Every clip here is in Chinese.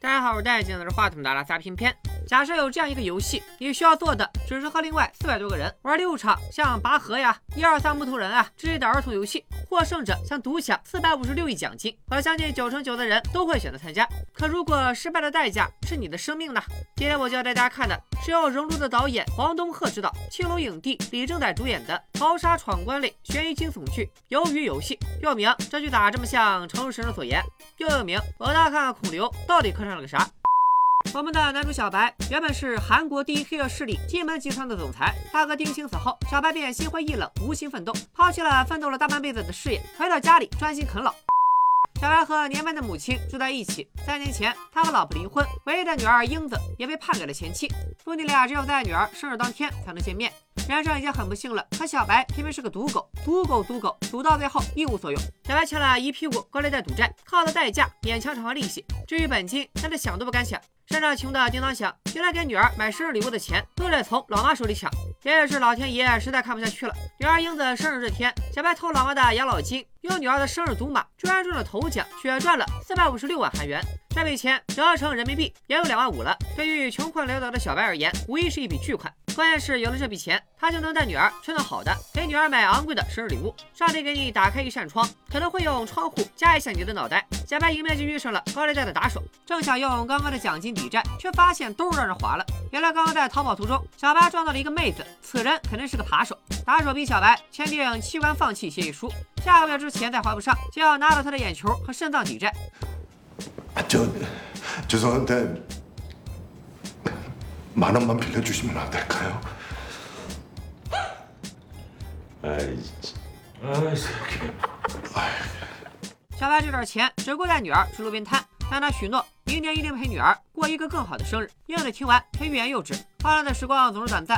大家好，我是戴眼镜的是话筒的拉撒片片。假设有这样一个游戏，你需要做的只是和另外四百多个人玩六场像拔河呀、一二三木头人啊之类的儿童游戏，获胜者将独享四百五十六亿奖金，和相信九成九的人都会选择参加。可如果失败的代价是你的生命呢？今天我就要带大家看的是由熔炉的导演黄东赫执导、青龙影帝李正宰主演的逃杀闯关类悬疑惊悚剧《鱿鱼游戏》。又名这剧咋这么像成神人所言？又有名我大看孔刘到底磕上了个啥？我们的男主小白原本是韩国第一黑恶势力金门集团的总裁，大哥丁青死后，小白便心灰意冷，无心奋斗，抛弃了奋斗了大半辈子的事业，回到家里专心啃老。小白和年迈的母亲住在一起。三年前，他和老婆离婚，唯一的女儿英子也被判给了前妻。父女俩只有在女儿生日当天才能见面。人生已经很不幸了，可小白偏偏是个赌狗，赌狗赌狗，赌到最后一无所有。小白欠了一屁股高利贷赌债，靠的代价勉强偿还利息，至于本金，那是想都不敢想。身上穷的叮当响，原来给女儿买生日礼物的钱都得从老妈手里抢。也许是老天爷实在看不下去了，女儿英子生日这天，小白偷老妈的养老金，用女儿的生日赌马，居然中了头奖，血赚了四百五十六万韩元。这笔钱折合成人民币也有两万五了。对于穷困潦倒的小白而言，无疑是一笔巨款。关键是有了这笔钱，他就能带女儿去弄好的，给女儿买昂贵的生日礼物。上帝给你打开一扇窗，可能会用窗户夹一下你的脑袋。小白迎面就遇上了高利贷的打手，正想用刚刚的奖金抵债，却发现兜让人划了。原来刚刚在逃跑途中，小白撞到了一个妹子，此人肯定是个扒手。打手逼小白签订器官放弃协议书，下个月之 前再还不上，就要拿到他的眼球和肾脏抵债。저죄송한데만원만빌려주시면안될까요小白这点钱只够带女儿去路边摊，但他许诺明年一定陪女儿过一个更好的生日。英子听完却欲言又止。欢乐的时光总是短暂，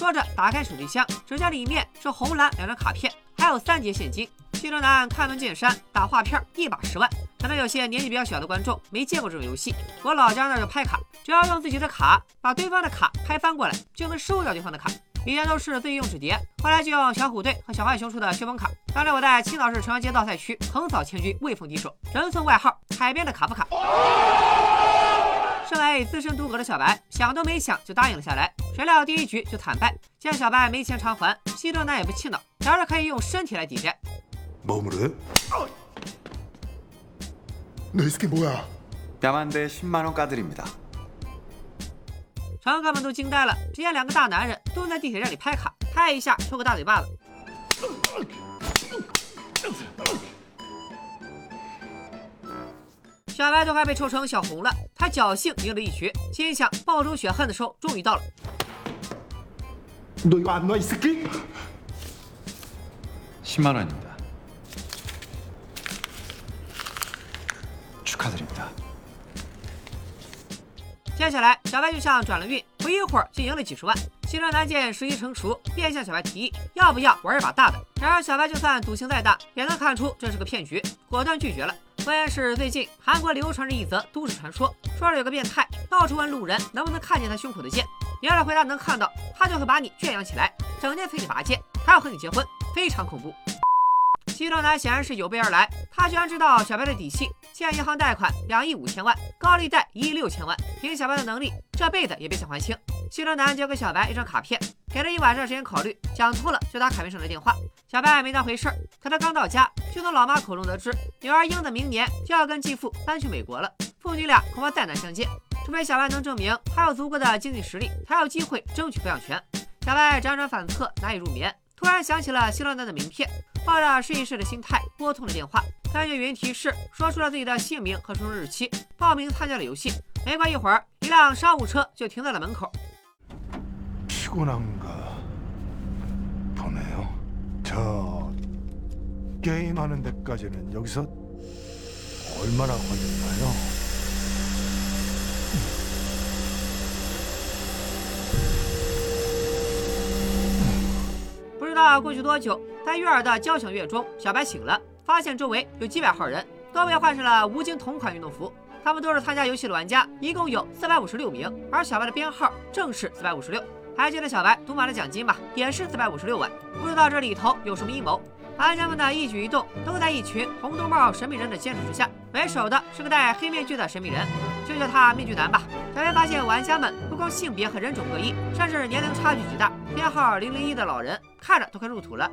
说着打开手提箱，只见里面是红蓝两张卡片，还有三叠现金。西城男开门见山，打画片一把十万。可能有些年纪比较小的观众没见过这种游戏，我老家那叫拍卡，只要用自己的卡把对方的卡拍翻过来，就能收掉对方的卡。以前都是自己用纸叠，后来就用小虎队和小浣熊出的旋风卡。当年我在青岛市城阳街道赛区横扫千军，未逢敌手，人送外号“海边的卡夫卡”。这来自身渡河的小白想都没想就答应了下来，谁料第一局就惨败，见小白没钱偿还，西装男也不气恼，表示可以用身体来抵债。乘客们都惊呆了，只见两个大男人蹲在地铁站里拍卡，拍一下抽个大嘴巴子。小白都快被抽成小红了。他侥幸赢了一局，心想报仇雪恨的时候终于到了。十万元，祝贺你！接下来，小白就像转了运，不一会儿就赢了几十万。西装男见时机成熟，便向小白提议要不要玩一把大的。然而，小白就算赌性再大，也能看出这是个骗局，果断拒绝了。关键是最近韩国流传着一则都市传说，说是有个变态到处问路人能不能看见他胸口的剑，你要是回答能看到，他就会把你圈养起来，整天催你拔剑，还要和你结婚，非常恐怖。西城男显然是有备而来，他居然知道小白的底细，欠银行贷款两亿五千万，高利贷一亿六千万，凭小白的能力，这辈子也别想还清。西城男交给小白一张卡片，给了一晚上时间考虑，想通了就打卡片上的电话。小白没当回事儿，可他刚到家，就从老妈口中得知，女儿英子明年就要跟继父搬去美国了，父女俩恐怕再难相见。除非小白能证明他有足够的经济实力，才有机会争取抚养权。小白辗转反侧，难以入眠，突然想起了西城男的名片。抱着试一试的心态拨通了电话，根据语音提示说出了自己的姓名和出生日期，报名参加了游戏。没过一会儿，一辆商务车就停在了门口。 피곤한가 보네요 저 게임하는 데까지는 여기서 얼마나걸렸나 요? 不知道过去多久，在悦耳的交响乐中，小白醒了，发现周围有几百号人，都被换上了吴京同款运动服。他们都是参加游戏的玩家，一共有四百五十六名，而小白的编号正是四百五十六。还记得小白赌马的奖金吧？也是四百五十六万。不知道这里头有什么阴谋，玩家们的一举一动都在一群红兜帽神秘人的监视之下。为首的是个戴黑面具的神秘人，就叫他面具男吧。小白发现玩家们不光性别和人种各异，甚至年龄差距极大。编号零零一的老人看着都快入土了。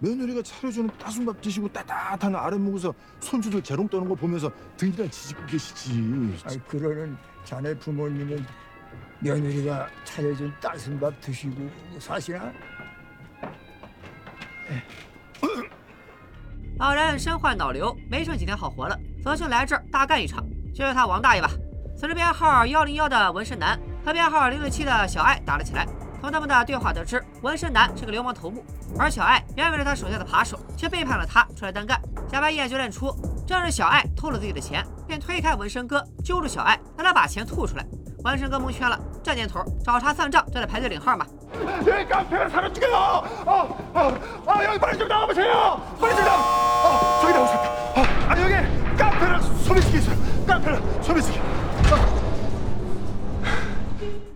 며느리가차려주는따순밥드시고따뜻한아랫목에서손주들재롱떠는거보면서등이랑지지고계시지 아이 그러는 자네 부모님은 며느리가 차려준 따순 밥 드시고 사시나? 老人身患脑瘤，没剩几天好活了，索性来这儿大干一场。就叫他王大爷吧。此时编号幺零幺的纹身男和编号零零七的小爱打了起来。从他们的对话得知，纹身男是个流氓头目，而小爱原本是他手下的扒手，却背叛了他，出来单干。小白一眼就认出，正是小爱偷了自己的钱，便推开纹身哥，揪住小爱，让他把钱吐出来。完全哥蒙圈了。这年头，找茬算账都得排队领号嘛。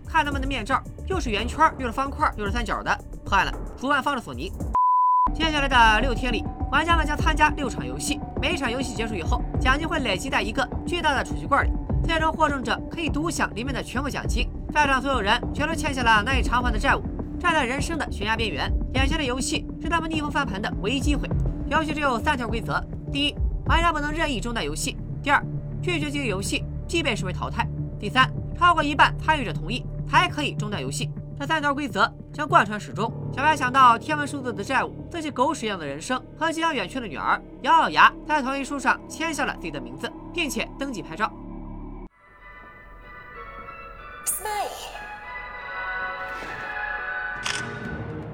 看他们的面罩，又是圆圈，又是方块，又是三角的。破案了，主办方是索尼。接下来的六天里，玩家们将参加六场游戏，每一场游戏结束以后，奖金会累积在一个巨大的储蓄罐里。最终获胜者可以独享里面的全部奖金。在场所有人全都欠下了难以偿还的债务，站在人生的悬崖边缘。眼前的游戏是他们逆风翻盘的唯一机会。游戏只有三条规则：第一，玩家不能任意中断游戏；第二，拒绝这个游戏即被视为淘汰；第三，超过一半参与者同意才可以中断游戏。这三条规则将贯穿始终。小白想到天文数字的债务、自己狗屎一样的人生和即将远去的女儿，咬咬牙，在同意书上签下了自己的名字，并且登记拍照。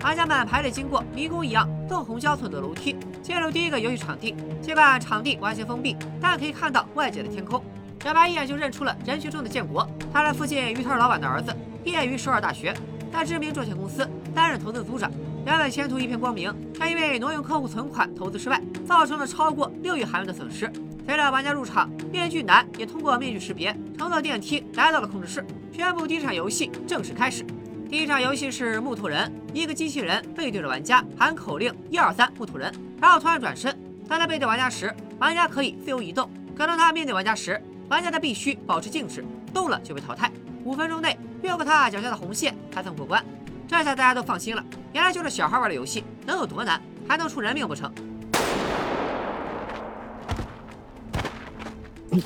玩家们排队经过迷宫一样纵横交错的楼梯，进入第一个游戏场地。尽管场地完全封闭，但可以看到外界的天空。小白一眼就认出了人群中的建国，他是附近鱼摊老板的儿子，毕业于首尔大学，在知名证券公司担任投资组长，原本前途一片光明，但因为挪用客户存款投资失败，造成了超过六亿韩元的损失。随着玩家入场，面具男也通过面具识别乘坐电梯来到了控制室，宣布第一场游戏正式开始。第一场游戏是木头人，一个机器人背对着玩家喊口令一二三木头人，然后突然转身。当他背对玩家时，玩家可以自由移动；可当他面对玩家时，玩家则必须保持静止，动了就被淘汰。五分钟内越过他脚下的红线才算过关。这下大家都放心了，原来就是小孩玩的游戏，能有多难？还能出人命不成？随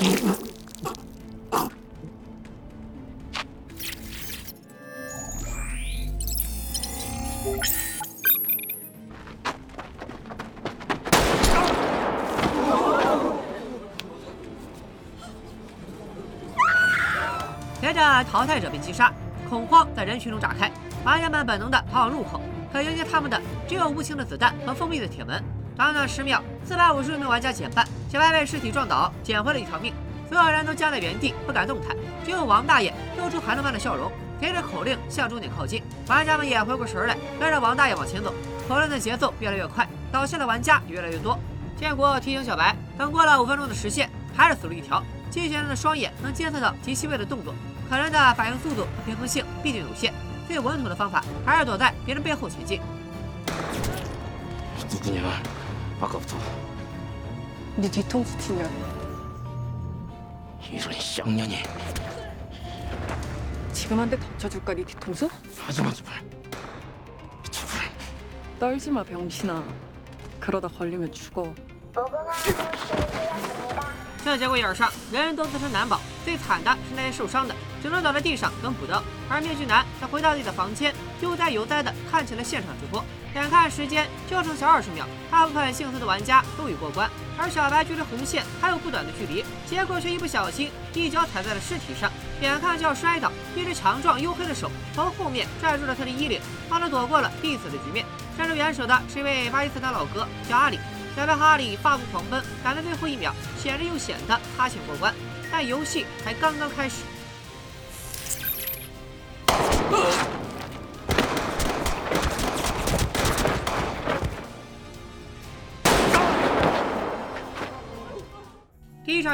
着淘汰者被击杀，恐慌在人群中炸开，玩家们本能的逃往入口，可迎接他们的只有无情的子弹和封闭的铁门。短短十秒，四百五十六名玩家减半，小白被尸体撞倒，捡回了一条命。所有人都僵在原地，不敢动弹，只有王大爷露出寒冬般的笑容，随着口令向终点靠近。玩家们也回过神来，跟着王大爷往前走。口令的节奏越来越快，倒下的玩家也越来越多。建国提醒小白，等过了五分钟的时限，还是死路一条。机器人的双眼能监测到极细微的动作，可人的反应速度和平衡性毕竟有限，最稳妥的方法还是躲在别人背后前进。 누구냐? 아까부터 네 뒤통수 치면 이런 쌍년이 지금 한 대 덮쳐줄까 네 뒤통수? 하지마 제발 제발 떨지 마 병신아 그러다 걸리면 죽어 这节骨眼上，人人都自身难保，最惨的是那些受伤的，只能倒在地上等补刀。而面具男则回到自己的房间，悠哉悠哉地看起了现场直播。 眼看时间就剩下二十秒，大部分幸存的玩家都已过关，而小白距离红线还有不短的距离，结果却一不小心一脚踩在了尸体上，眼看就要摔倒，一只强壮黝黑的手从后面拽住了他的衣领，帮他躲过了必死的局面。伸出援手的是一位巴基斯坦老哥，叫阿里。小白和阿里发疯狂奔，赶在最后一秒，显着又显得他先过关。但游戏才刚刚开始。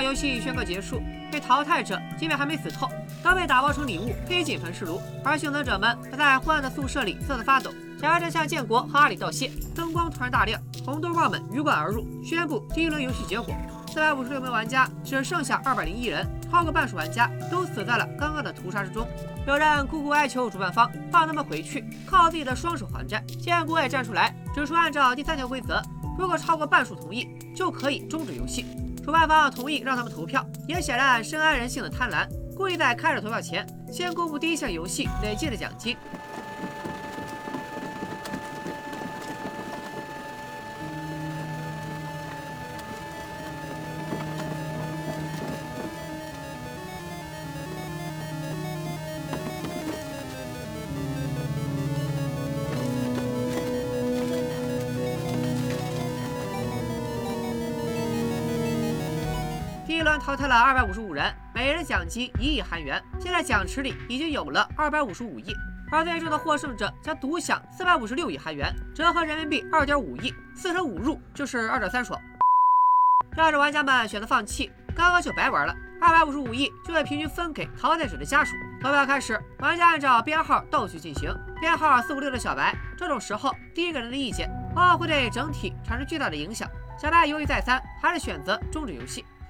游戏宣告结束，被淘汰者即便还没死透，都被打包成礼物推进焚尸炉，而幸存者们则在昏暗的宿舍里瑟瑟发抖。小白正向建国和阿里道谢，灯光突然大亮，红灯棒们鱼贯而入，宣布第一轮游戏结果：四百五十六名玩家只剩下二百零一人，超过半数玩家都死在了刚刚的屠杀之中。有人苦苦哀求主办方放他们回去，靠自己的双手还债。建国也站出来，指出按照第三条规则，如果超过半数同意，就可以终止游戏。主办方同意让他们投票，也显然深谙人性的贪婪，故意在开始投票前先公布第一项游戏累计的奖金。第一轮淘汰了二百五十五人，每人奖金一亿韩元。现在奖池里已经有了二百五十五亿，而最终的获胜者将独享四百五十六亿韩元，折合人民币二点五亿，四舍五入就是二点三爽。要是玩家们选择放弃，刚刚就白玩了，二百五十五亿就会平均分给淘汰者的家属。投票开始，玩家按照编号倒序进行，编号四五六的小白，这种时候第一个人的意见往往会对整体产生巨大的影响。小白犹豫再三，还是选择终止游戏。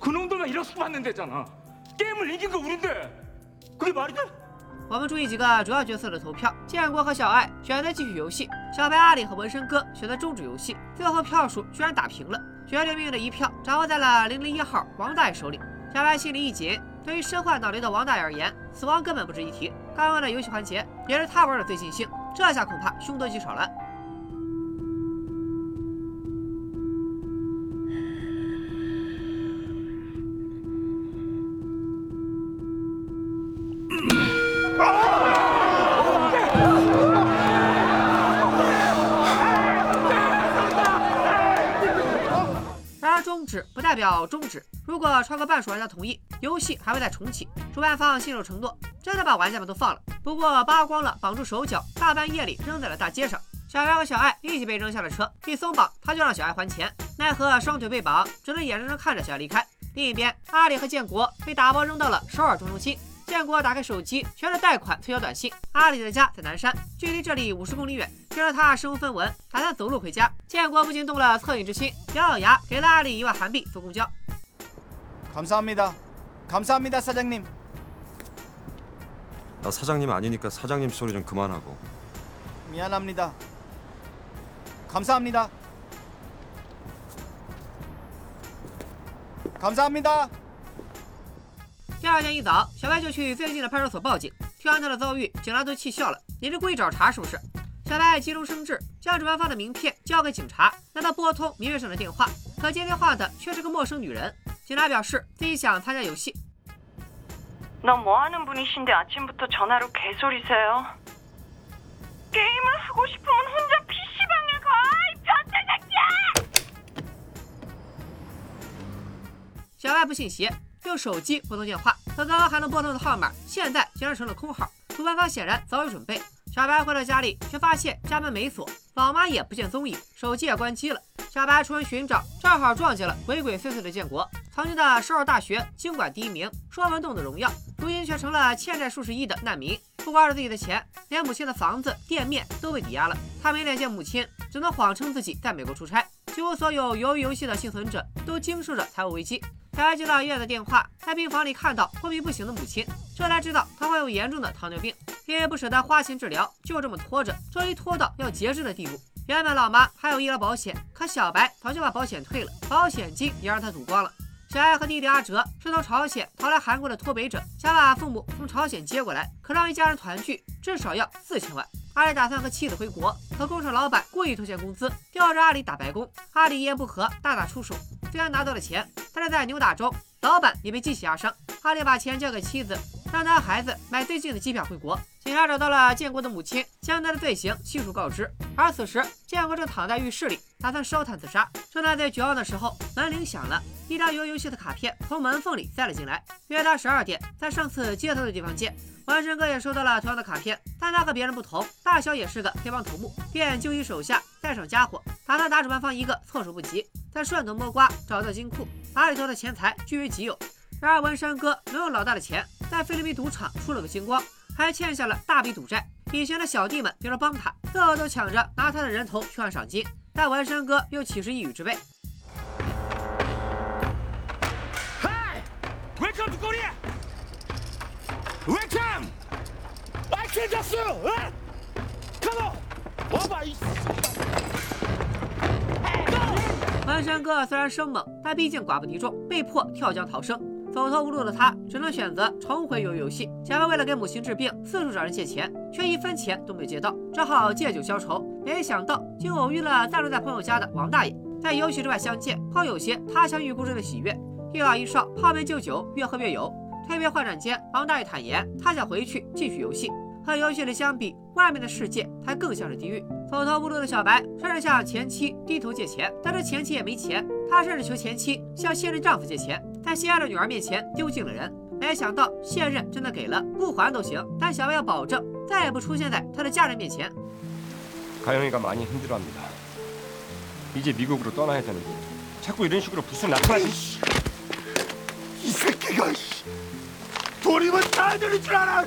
그 놈들만 이렇게 받는 데잖아. 게임을 이긴 거 우린데. 그게 말이 돼? 我们注意几个主要角色的投票：建国和小爱选择继续游戏，小白、阿里和纹身哥选择终止游戏。最后票数居然打平了，决定命运的一票掌握在了零零一号王大爷手里。小白心里一紧，对于身患脑瘤的王大爷而言，死亡根本不值一提。刚刚的游戏环节也是他玩的最尽兴，这下恐怕凶多吉少了。 代表终止，如果超过半数玩家同意，游戏还会再重启。主办方信守承诺，真的把玩家们都放了，不过扒光了绑住手脚，大半夜里扔在了大街上。小白和小爱一起被扔下了车，一松绑他就让小爱还钱，奈何双腿被绑，只能眼睁睁看着小爱离开。另一边，阿里和建国被打包扔到了首尔中中心。建国打开手机，全是贷款催销短信。阿里的家在南山，距离这里五十公里远。听着他身无分文，打算走路回家，建国不禁动了恻隐之心，咬咬牙给了阿里一万韩币坐公交。 감사합니다. 감사합니다, 사장님. 나 사장님 아니니까 사장님 소리 좀 그만하고 미안합니다. 감사합니다. 감사합니다. 第二天一早，小白就去最近的派出所报警。听完他的遭遇，警察都气笑了：“你是故意找茬是不是？”小白急中生智，将主办方的名片交给警察，让他拨通名片上的电话。可接电话的却是个陌生女人。警察表示自己想参加游戏。 너 뭐 하는 분이신데 아침부터 전화로 개소리세요? 게임을 하고 싶으면 혼자 PC방에 가! 이 변태 새끼야! 小白不信邪， 用手机拨通电话，可刚刚还能拨通的号码，现在竟然成了空号。主办方显然早有准备。小白回到家里，却发现家门没锁，老妈也不见踪影，手机也关机了。小白出门寻找，正好撞见了鬼鬼祟祟的建国。曾经的首尔大学经管第一名，双门洞的荣耀，如今却成了欠债数十亿的难民。不光是自己的钱，连母亲的房子、店面都被抵押了。他没脸见母亲，只能谎称自己在美国出差。几乎所有鱿鱼游戏的幸存者都经受着财务危机。小白接到医院的电话，在病房里看到昏迷不醒的母亲，这才知道她患有严重的糖尿病，因为不舍得花钱治疗，就这么拖着，终于拖到要截肢的地步。原本老妈还有医疗保险，可小白早就把保险退了，保险金也让他赌光了。小爱和弟弟阿哲是从朝鲜逃来韩国的脱北者，想把父母从朝鲜接过来，可让一家人团聚至少要四千万。阿里打算和妻子回国，可工厂老板故意拖欠工资，吊着阿里打白工。阿里一言不合，大打出手。虽然拿到了钱，但是在扭打中，老板也被记起压伤。他得把钱交给妻子，让他孩子买最近的机票回国。警察找到了建国的母亲，将他的罪行悉数告知。而此时，建国正躺在浴室里，打算烧炭自杀。正在最绝望的时候，门铃响了，一张游游戏的卡片从门缝里塞了进来，约他十二点在上次接头的地方见。纹身哥也收到了同样的卡片，但他和别人不同，大小也是个黑帮头目，便就医手下带上家伙，打算打主办方一个措手不及。在顺藤摸瓜找到金库，把里头的钱财据为己有。然而文山哥没有老大的钱，在菲律宾赌场输了个精光，还欠下了大笔赌债。以前的小弟们为了帮他，个个都抢着拿他的人头去换赏金，但文山哥又岂是一语之辈？Welcome to Korea. Welcome. I can just you. Come on. 我把一。文山哥虽然生猛，但毕竟寡不敌众，被迫跳江逃生。走投无路的他，只能选择重回游游戏。小白为了给母亲治病，四处找人借钱，却一分钱都没借到，只好借酒消愁。没想到竟偶遇了暂住在朋友家的王大爷，在游戏之外相见，后有些他乡遇故知的喜悦。一老一少泡面就酒，越喝越有。蜕变换转间，王大爷坦言，他想回去继续游戏。和游戏里相比，外面的世界才更像是地狱。走投无路的小白，甚至向前妻低头借钱，但这前妻也没钱。他甚至求前妻向现任丈夫借钱，在心爱的女儿面前丢尽了人。没想到现任真的给了，不还都行，但小白要保证再也不出现在他的家人面前。가영이가많이힘들어합니다이제미국으로떠나야되는데자꾸이런식으로부스나타나이이새끼가돈이면다들줄알아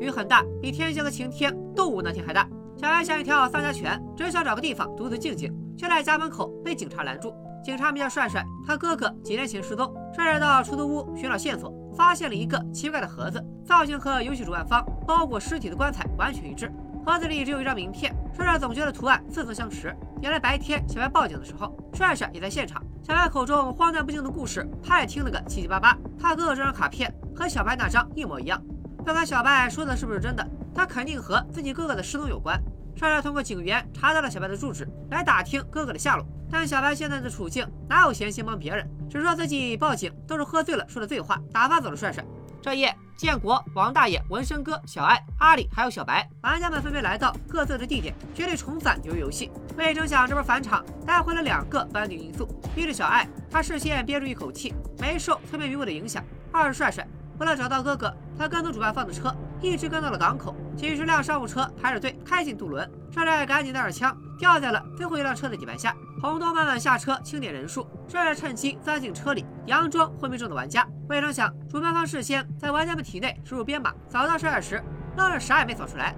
雨很大，比天蝎和晴天动物那天还大。小白像一条丧家犬，只想找个地方独自静静，却在家门口被警察拦住。警察名叫帅帅，他哥哥几年前失踪。帅帅到出租屋寻找线索，发现了一个奇怪的盒子，造型和游戏主办方包裹尸体的棺材完全一致。盒子里只有一张名片，帅帅总觉得图案似曾相识。原来白天小白报警的时候，帅帅也在现场。小白口中荒诞不经的故事，他也听了个七七八八。他哥哥这张卡片和小白那张一模一样。不管小白说的是不是真的，他肯定和自己哥哥的失踪有关。帅帅通过警员查到了小白的住址，来打听哥哥的下落。但小白现在的处境哪有闲心帮别人？只说自己报警都是喝醉了说的醉话，打发走了帅帅。这夜，建国、王大爷、纹身哥、小艾、阿里还有小白，玩家们分别来到各自的地点，决定重返游游戏。没成想，这波返场带回了两个不安定因素：一是小艾，他事先憋住一口气，没受催眠迷雾的影响；二是帅帅。为了找到哥哥，他跟踪主办方的车，一直跟到了港口。几十辆商务车排着队开进渡轮，帅帅赶紧带着枪掉在了最后一辆车的底盘下。红灯慢慢下车清点人数，帅帅趁机钻进车里，佯装昏迷中的玩家。未成想，主办方事先在玩家们体内输入编码，扫到帅帅时，愣是啥也没扫出来。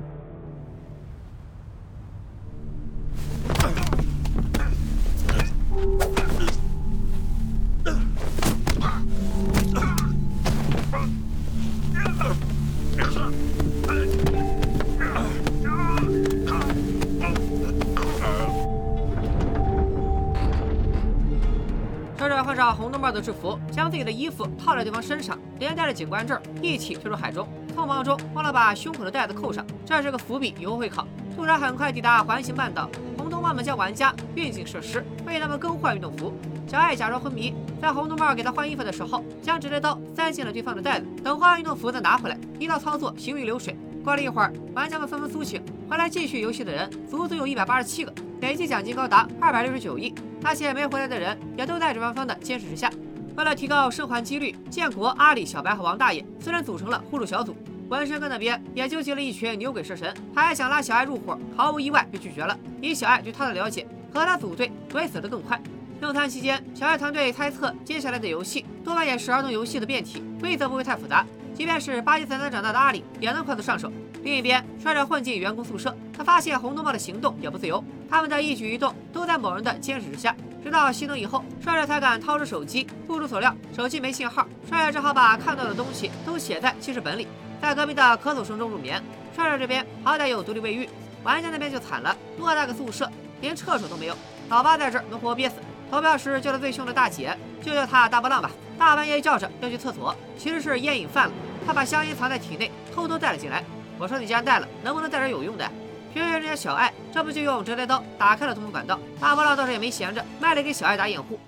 上红灯帽的制服，将自己的衣服套在对方身上，连带着警官证一起推入海中。匆忙中忘了把胸口的带子扣上，这是个伏笔，以后会考。突然很快抵达环形半岛，红灯帽们将玩家运进设施，为他们更换运动服。小爱假装昏迷，在红灯帽给他换衣服的时候，将指甲刀塞进了对方的袋子。等换完运动服再拿回来，一道操作行云流水。过了一会儿，玩家们纷纷苏醒，回来继续游戏的人足足有一百八十七个，累计奖金高达二百六十九亿。那些没回来的人也都在主办方的监视之下。为了提高生还几率，建国、阿里、小白和王大爷四人组成了互助小组。纹身哥那边也纠集了一群牛鬼蛇神，还想拉小爱入伙，毫无意外被拒绝了。以小爱对他的了解，和他组队只会死得更快。用餐期间，小爱团队猜测接下来的游戏多半也是儿童游戏的变体，规则不会太复杂，即便是巴基斯坦长大的阿里也能快速上手。另一边，帅帅混进员工宿舍，他发现红灯帽的行动也不自由，他们的一举一动都在某人的监视之下。直到熄灯以后，帅帅才敢掏出手机。不出所料，手机没信号，帅帅只好把看到的东西都写在记事本里，在隔壁的咳嗽声中入眠。帅帅这边好歹有独立卫浴，玩家那边就惨了，偌大个宿舍连厕所都没有，老八在这儿能活憋死。投票时叫的最凶的大姐，就叫她大波浪吧。大半夜叫着要去厕所，其实是烟瘾犯了，他把香烟藏在体内，偷偷带了进来。我说你既然带了，能不能带点有用的？偏偏人家小爱这不就用折叠刀打开了通风管道？大波浪倒是也没闲着，卖力给小爱打掩护。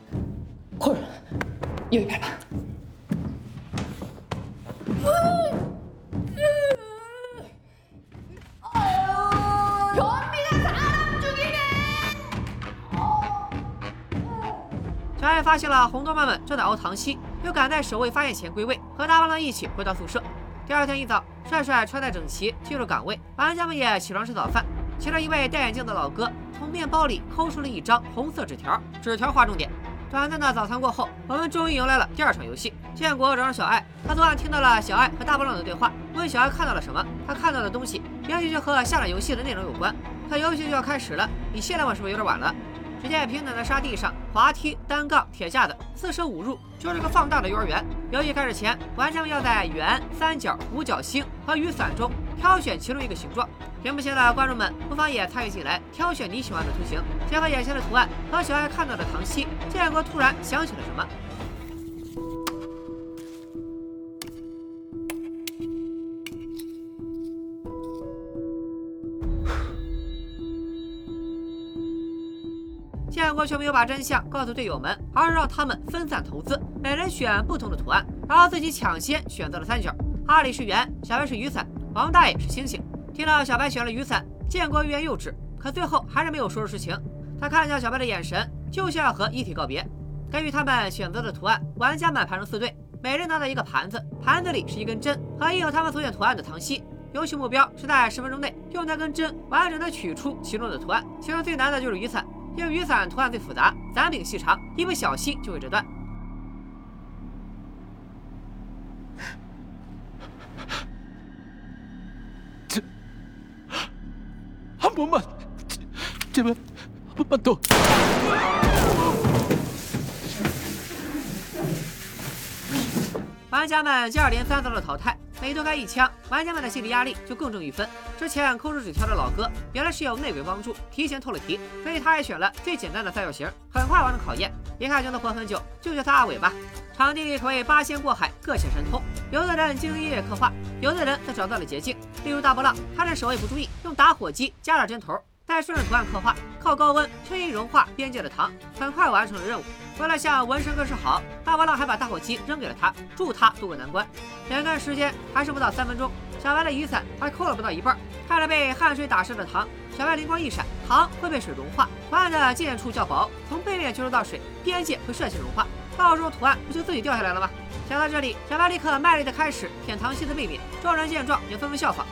快，又一排吧。小爱发现了红豆妈们正在熬糖稀，又赶在守卫发现前归位，和大波浪一起回到宿舍。第二天一早，帅帅穿戴整齐进入岗位，玩家们也起床吃早饭。其中一位戴眼镜的老哥从面包里抠出了一张红色纸条，纸条划重点。短暂的早餐过后，我们终于迎来了第二场游戏。建国找上小爱，他昨晚听到了小爱和大波浪的对话，问小爱看到了什么。他看到的东西也许就和下载游戏的内容有关。他游戏就要开始了，你现在问是不是有点晚了？只见平坦的沙地上，滑梯、单杠、铁架子，四舍五入就是个放大的幼儿园。游戏开始前，玩家们要在圆、三角、五角星和雨伞中挑选其中一个形状。屏幕前的观众们不妨也参与进来，挑选你喜欢的图形。结合眼前的图案和小爱看到的唐熙，建国突然想起了什么。却没有把真相告诉队友们，而是让他们分散投资，每人选不同的图案，然后自己抢先选择了三角。阿里是圆，小白是雨伞，王大爷是星星。听到小白选了雨伞，建国欲言又止，可最后还是没有说出实情。他看向小白的眼神，就像要和遗体告别。根据他们选择的图案，玩家们排成四队，每人拿到一个盘子，盘子里是一根针和印有他们所选图案的糖稀。游戏目标是在十分钟内用那根针完整的取出其中的图案，其中最难的就是雨伞。因为雨伞图案最复杂，伞柄细长，一不小心就会折断。这，阿伯们，这这边，不慢动。玩家们接二连三遭到淘汰，每多开一枪，玩家们的心理压力就更重一分。之前抠出纸条的老哥，原来是有内鬼帮助，提前透了题，所以他也选了最简单的三角形，很快完成考验。别看就能活很久，就叫他阿伟吧。场地里可谓八仙过海，各显神通。有的人精业刻画，有的人则找到了捷径。例如大波浪，他趁守卫不注意，用打火机加了针头，再顺着图案刻画，靠高温轻易融化边界的糖，很快完成了任务。为了向纹身哥示好，大波浪还把打火机扔给了他，助他渡过难关。眼看时间还剩不到三分钟，小白的雨伞还扣了不到一半。看着被汗水打湿的糖，小白灵光一闪，糖会被水融化，图案的接点处较薄，从背面接触到水，边界会率先融化，到时候图案不就自己掉下来了吗？想到这里，小白立刻卖力的开始舔糖稀的背面，众人见状也纷纷效仿。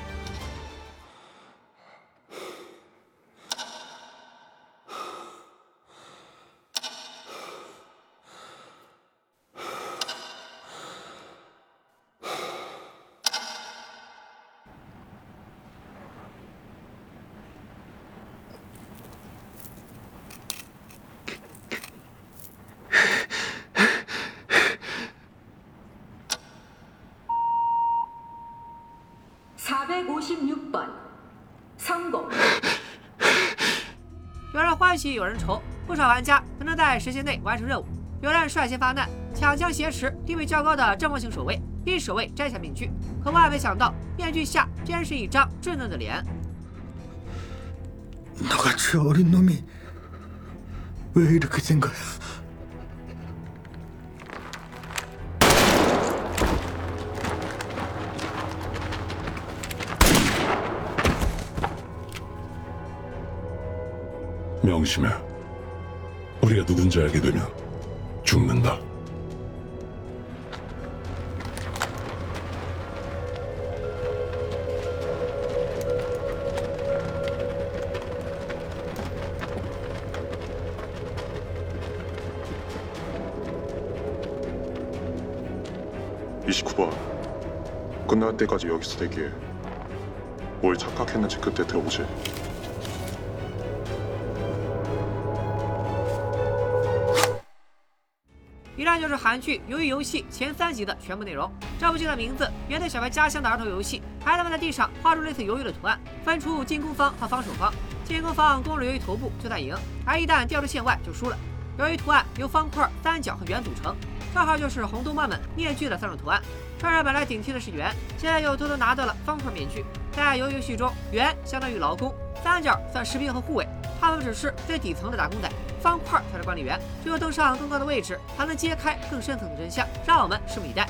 有人欢喜有人愁，不少玩家都能在时间内完成任务。有人率先发难，抢枪挟持地位较高的正方形守卫，逼守卫摘下面具。可万没想到，面具下竟然是一张稚嫩的脸。 너같이어린놈이왜이렇게된거야 명심해. 우리가 누군지 알게 되면 죽는다. 번 끝날 때까지 여기서 대기해. 뭘 착각했는지 그때 들어보지. 以上就是韩剧《鱿鱼游戏》前三集的全部内容。这部剧的名字源自小白家乡的儿童游戏，孩子们在地上画出类似鱿鱼的图案，分出进攻方和防守方。进攻方攻了鱿鱼头部就算赢，而一旦掉出线外就输了。鱿鱼图案由方块、三角和圆组成，正好就是红动漫们面具的三种图案。串串本来顶替的是圆，现在又偷偷拿到了方块面具。在鱿鱼游戏中，圆相当于劳工，三角算士兵和护卫，他们只是最底层的打工仔，方块才是管理员。只有登上更高的位置，才能揭开更深层的真相，让我们拭目以待。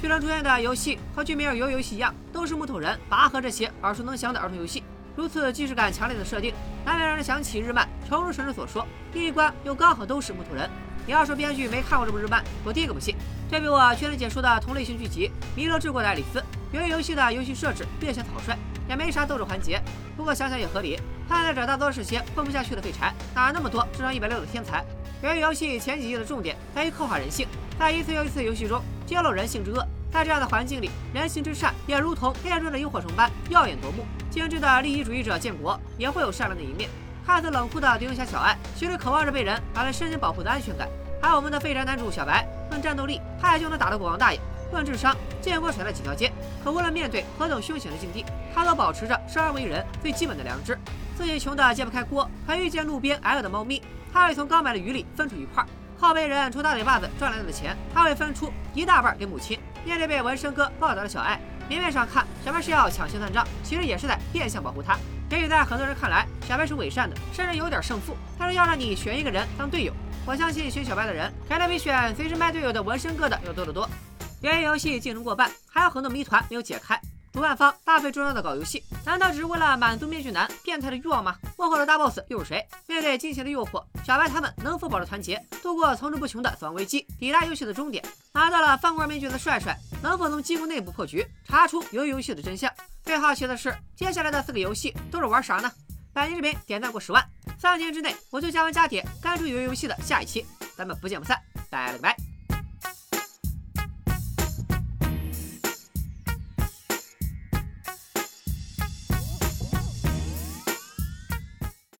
剧中出现的游戏和剧名《游游戏》一样，都是木头人、拔河这些耳熟能详的儿童游戏。如此既视感强烈的设定，难免让人想起日漫。诚如神之所说，第一关又刚好都是木头人。你要说编剧没看过这部日漫，我第一个不信。对比我全力解说的同类型剧集《弥勒治国的爱丽丝》，由于游戏的游戏设置略显草率，也没啥斗智环节。不过想想也合理，看在这大多是些混不下去的废柴，哪那么多智商一百六的天才？源于游戏前几季的重点在于刻画人性，在一次又一次游戏中揭露人性之恶。在这样的环境里，人性之善也如同黑暗中的萤火虫般耀眼夺目。精致的利益主义者建国也会有善良的一面。看似冷酷的独行侠小爱，其实渴望着被人拿来深深保护的安全感。还有我们的废宅男主小白，论战斗力，他也就能打得国王大爷；论智商，建国甩了几条街。可无论面对何等凶险的境地，他都保持着生而为人最基本的良知。自己穷的揭不开锅，还遇见路边挨饿的猫咪，他会从刚买的鱼里分出一块。靠被人抽大嘴巴子赚来的钱，他会分出一大半给母亲。面对被纹身哥暴打的小爱，明面上看小白是要抢钱算账，其实也是在变相保护他。也许在很多人看来，小白是伪善的，甚至有点胜负。但是要让你选一个人当队友，我相信选小白的人，肯定比选随时卖队友的纹身哥的要多得多。由于游戏进程过半，还有很多谜团没有解开。主办方大费周章的搞游戏，难道只是为了满足面具男变态的欲望吗？幕后的大 boss 又是谁？面对金钱的诱惑，小白他们能否保持团结，度过层出不穷的死亡危机，抵达游戏的终点？拿到了方块面具的帅帅，能否从机构内部破局，查出游游戏的真相？最好奇的是，接下来的四个游戏都是玩啥呢？本期视频点赞过十万，三天之内我就加完加帖，干出游游戏的下一期，咱们不见不散，拜了个拜。